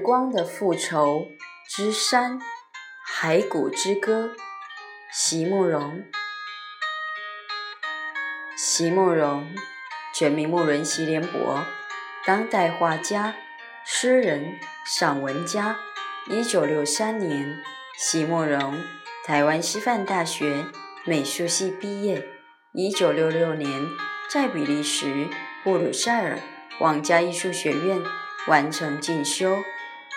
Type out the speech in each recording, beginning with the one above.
光的复仇之山，骸骨之歌，席慕容。席慕容，全名慕容席联博，当代画家、诗人、散文家。一九六三年，席慕容台湾师范大学美术系毕业。一九六六年，在比利时布鲁塞尔皇家艺术学院完成进修。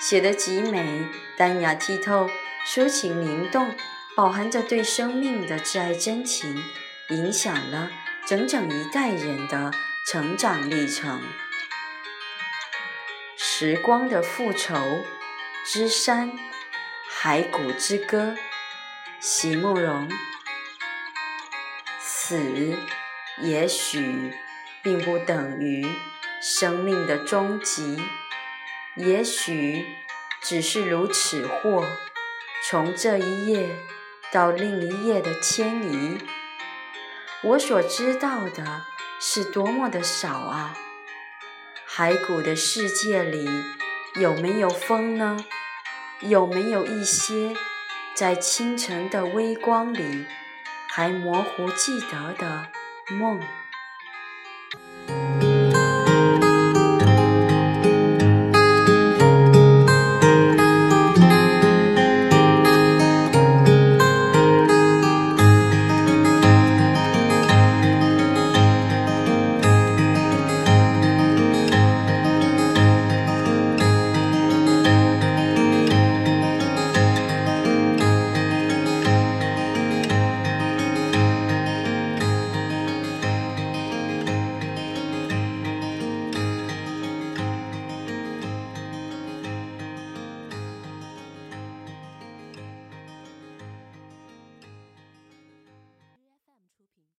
写得极美，淡雅剔透，抒情灵动，饱含着对生命的挚爱真情，影响了整整一代人的成长历程。时光的复仇之山，骸骨之歌，席慕容。死，也许并不等于生命的终极。也许只是如此或从这一页到另一页的迁移。我所知道的是多么的少啊！骸骨的世界里有没有风呢？有没有一些在清晨的微光里还模糊记得的梦？